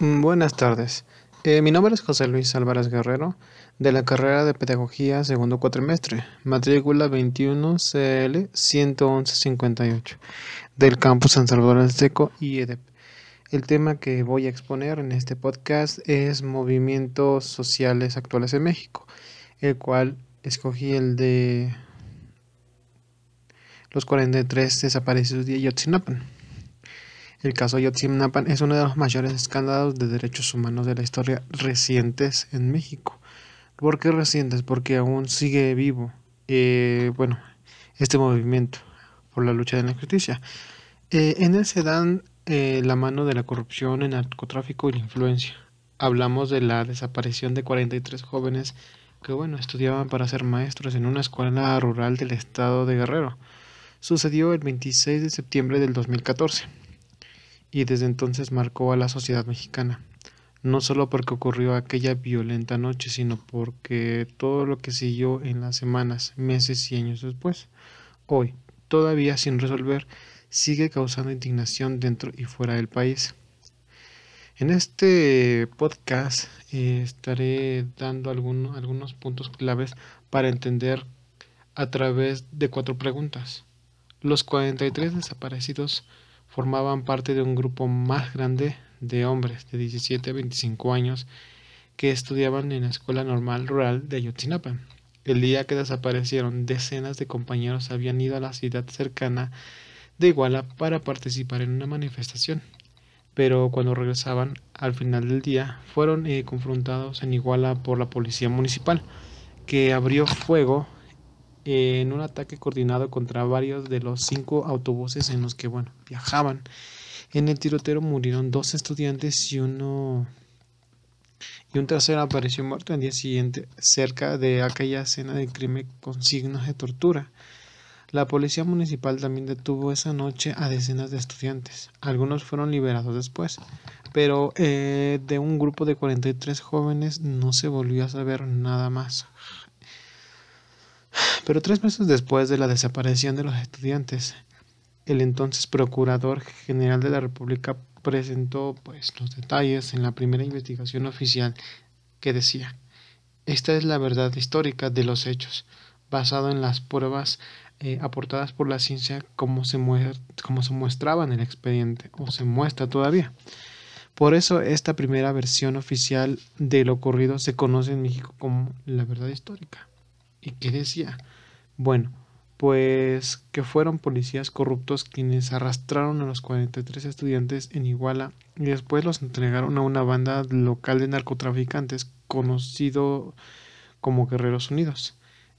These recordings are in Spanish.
Mm, buenas tardes. Eh, mi nombre es José Luis Álvarez Guerrero, de la carrera de Pedagogía segundo cuatrimestre, matrícula 21 CL 11158, del campus San Salvador del y EDEP. El tema que voy a exponer en este podcast es movimientos sociales actuales en México, el cual escogí el de los 43 desaparecidos de Ayotzinapa. El caso Ayotzinapa es uno de los mayores escándalos de derechos humanos de la historia recientes en México. ¿Por qué recientes? Porque aún sigue vivo, eh, bueno, este movimiento por la lucha de la justicia. Eh, en él se dan eh, la mano de la corrupción, el narcotráfico y la influencia. Hablamos de la desaparición de 43 jóvenes que, bueno, estudiaban para ser maestros en una escuela rural del estado de Guerrero. Sucedió el 26 de septiembre del 2014 y desde entonces marcó a la sociedad mexicana, no solo porque ocurrió aquella violenta noche, sino porque todo lo que siguió en las semanas, meses y años después, hoy, todavía sin resolver, sigue causando indignación dentro y fuera del país. En este podcast eh, estaré dando algunos puntos claves para entender a través de cuatro preguntas. Los 43 desaparecidos formaban parte de un grupo más grande de hombres de 17 a 25 años que estudiaban en la Escuela Normal Rural de Ayotzinapa. El día que desaparecieron, decenas de compañeros habían ido a la ciudad cercana de Iguala para participar en una manifestación. Pero cuando regresaban al final del día, fueron eh, confrontados en Iguala por la policía municipal, que abrió fuego en un ataque coordinado contra varios de los cinco autobuses en los que bueno, viajaban. En el tiroteo murieron dos estudiantes y uno y un tercero apareció muerto el día siguiente cerca de aquella escena de crimen con signos de tortura. La policía municipal también detuvo esa noche a decenas de estudiantes. Algunos fueron liberados después, pero eh, de un grupo de 43 jóvenes no se volvió a saber nada más. Pero tres meses después de la desaparición de los estudiantes, el entonces Procurador General de la República presentó pues, los detalles en la primera investigación oficial que decía, esta es la verdad histórica de los hechos, basado en las pruebas eh, aportadas por la ciencia como se, como se muestraba en el expediente o se muestra todavía. Por eso esta primera versión oficial de lo ocurrido se conoce en México como la verdad histórica. ¿Y qué decía? Bueno, pues que fueron policías corruptos quienes arrastraron a los 43 estudiantes en Iguala y después los entregaron a una banda local de narcotraficantes conocido como Guerreros Unidos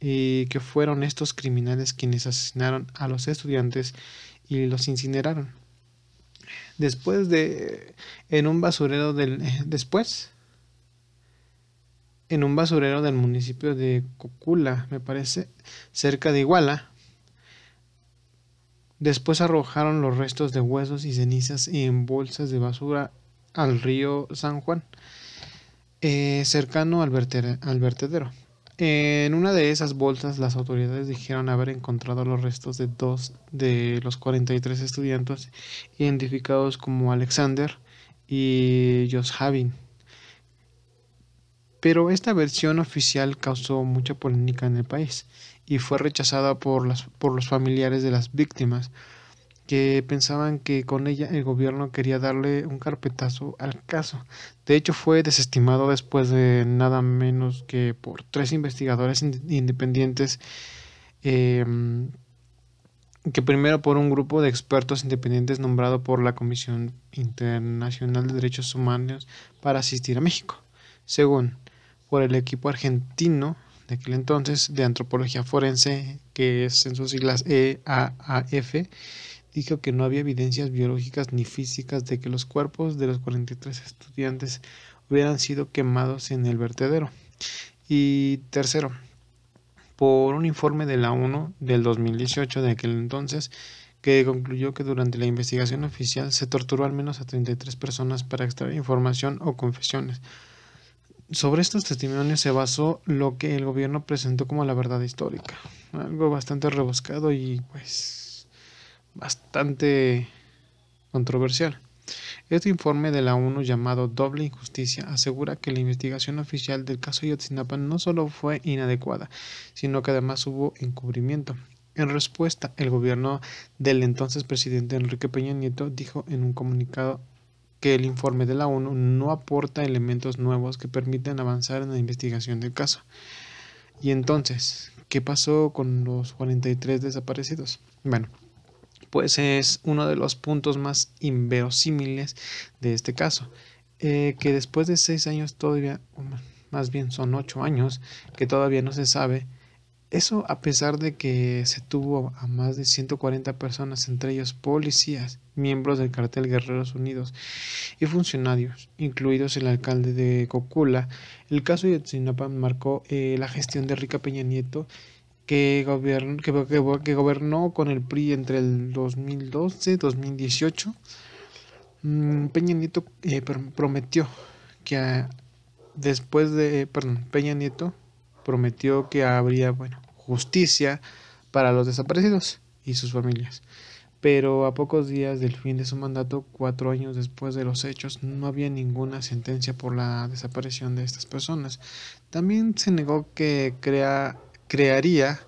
y que fueron estos criminales quienes asesinaron a los estudiantes y los incineraron. Después de en un basurero del después en un basurero del municipio de Cocula, me parece, cerca de Iguala. Después arrojaron los restos de huesos y cenizas en bolsas de basura al río San Juan, eh, cercano al, vertedero. En una de esas bolsas las autoridades dijeron haber encontrado los restos de dos de los 43 estudiantes identificados como Alexander y Joshavin pero esta versión oficial causó mucha polémica en el país y fue rechazada por, por los familiares de las víctimas, que pensaban que con ella el gobierno quería darle un carpetazo al caso. De hecho, fue desestimado después de nada menos que por tres investigadores independientes, em, que primero por un grupo de expertos independientes nombrado por la Comisión Internacional de Derechos Humanos para asistir a México. Según por el equipo argentino de aquel entonces de antropología forense, que es en sus siglas EAAF, dijo que no había evidencias biológicas ni físicas de que los cuerpos de los 43 estudiantes hubieran sido quemados en el vertedero. Y tercero, por un informe de la ONU del 2018 de aquel entonces, que concluyó que durante la investigación oficial se torturó al menos a 33 personas para extraer información o confesiones sobre estos testimonios se basó lo que el gobierno presentó como la verdad histórica, algo bastante rebuscado y pues bastante controversial. Este informe de la ONU llamado Doble Injusticia asegura que la investigación oficial del caso Yotzinapa no solo fue inadecuada, sino que además hubo encubrimiento. En respuesta, el gobierno del entonces presidente Enrique Peña Nieto dijo en un comunicado que el informe de la ONU no aporta elementos nuevos que permitan avanzar en la investigación del caso. Y entonces, ¿qué pasó con los 43 desaparecidos? Bueno, pues es uno de los puntos más inverosímiles de este caso, eh, que después de seis años todavía, más bien son ocho años, que todavía no se sabe, eso a pesar de que se tuvo a más de 140 personas, entre ellos policías, miembros del cartel Guerreros Unidos y funcionarios, incluidos el alcalde de Cocula, el caso de Yotzinapa marcó eh, la gestión de Rica Peña Nieto que, gobernó con el PRI entre el 2012 y 2018, Peña Nieto eh, prometió que después de, perdón, Peña Nieto prometió que habría, bueno, justicia para los desaparecidos y sus familias. Pero a pocos días del fin de su mandato, cuatro años después de los hechos, no había ninguna sentencia por la desaparición de estas personas. También se negó que crea crearía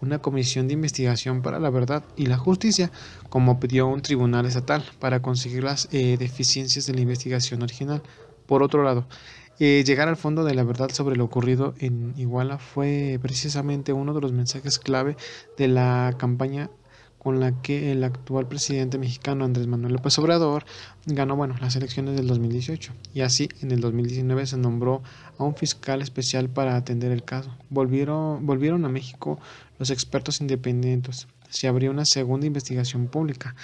una comisión de investigación para la verdad y la justicia, como pidió un tribunal estatal, para conseguir las eh, deficiencias de la investigación original. Por otro lado, eh, llegar al fondo de la verdad sobre lo ocurrido en Iguala fue precisamente uno de los mensajes clave de la campaña con la que el actual presidente mexicano Andrés Manuel López Obrador ganó bueno, las elecciones del 2018 y así en el 2019 se nombró a un fiscal especial para atender el caso. Volvieron, volvieron a México los expertos independientes. Se abrió una segunda investigación pública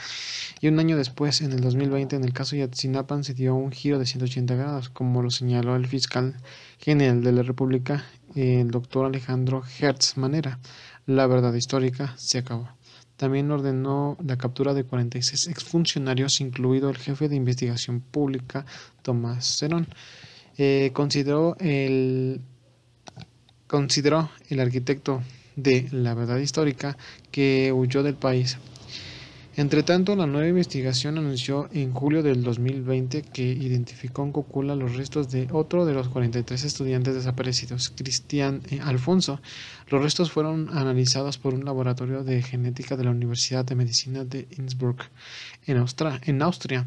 y un año después, en el 2020, en el caso Yatzinapan se dio un giro de 180 grados, como lo señaló el fiscal general de la República, el doctor Alejandro Hertz Manera. La verdad histórica se acabó. También ordenó la captura de 46 exfuncionarios, incluido el jefe de investigación pública, Tomás Cerón. Eh, consideró, el, consideró el arquitecto de la verdad histórica que huyó del país entre tanto, la nueva investigación anunció en julio del 2020 que identificó en Cocula los restos de otro de los 43 estudiantes desaparecidos, Cristian eh, Alfonso. Los restos fueron analizados por un laboratorio de genética de la Universidad de Medicina de Innsbruck, en, en Austria,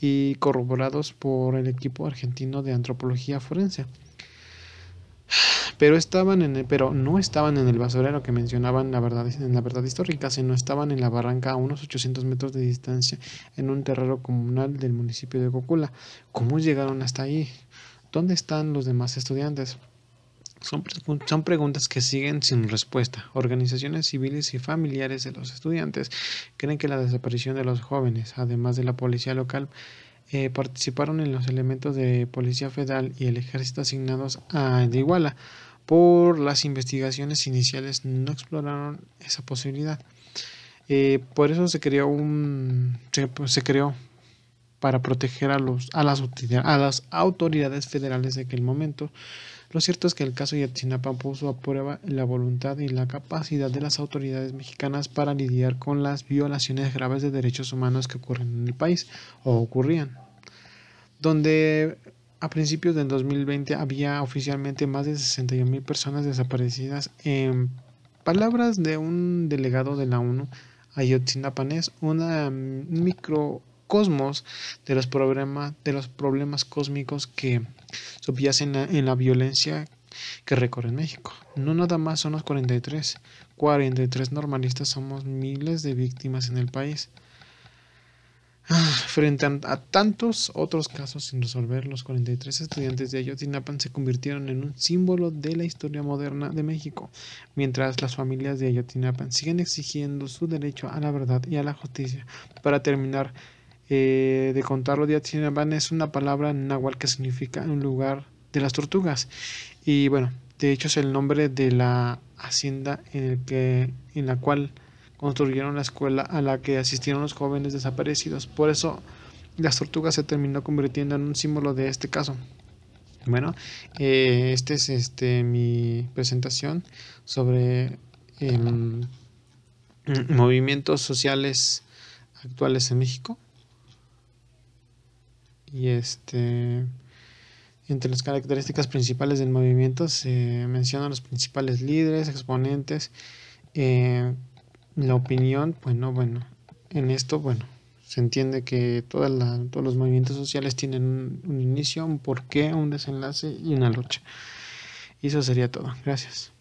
y corroborados por el equipo argentino de antropología forense pero estaban en el, pero no estaban en el basurero que mencionaban la verdad, en la verdad histórica, sino estaban en la barranca a unos 800 metros de distancia en un terreno comunal del municipio de Cocula. ¿Cómo llegaron hasta ahí? ¿Dónde están los demás estudiantes? Son, preguntas que siguen sin respuesta. Organizaciones civiles y familiares de los estudiantes creen que la desaparición de los jóvenes, además de la policía local, eh, participaron en los elementos de Policía Federal y el Ejército asignados a Iguala. Por las investigaciones iniciales no exploraron esa posibilidad. Eh, por eso se creó un se, pues, creó para proteger a los a las, a las autoridades federales de aquel momento. Lo cierto es que el caso Yatzinapa puso a prueba la voluntad y la capacidad de las autoridades mexicanas para lidiar con las violaciones graves de derechos humanos que ocurren en el país o ocurrían donde a principios del 2020 había oficialmente más de 61 mil personas desaparecidas. En palabras de un delegado de la ONU, Ayotzinapa es una microcosmos de los, problemas, de los problemas cósmicos que subyacen en la violencia que recorre México. No nada más son los 43. 43 normalistas somos miles de víctimas en el país. Frente a, tantos otros casos sin resolver, los 43 estudiantes de Ayotzinapa se convirtieron en un símbolo de la historia moderna de México, mientras las familias de Ayotzinapa siguen exigiendo su derecho a la verdad y a la justicia. Para terminar eh, de contarlo, de Ayotzinapa es una palabra náhuatl que significa un lugar de las tortugas. Y bueno, de hecho es el nombre de la hacienda en, el que, en la cual construyeron la escuela a la que asistieron los jóvenes desaparecidos. Por eso las tortugas se terminó convirtiendo en un símbolo de este caso. Bueno, eh, esta es este, mi presentación sobre em, movimientos sociales actuales en México. Y este, entre las características principales del movimiento se mencionan los principales líderes, exponentes, eh, la opinión, bueno, bueno, en esto, bueno, se entiende que todos los movimientos sociales tienen un, inicio, un porqué, un desenlace y una lucha. Y eso sería todo. Gracias.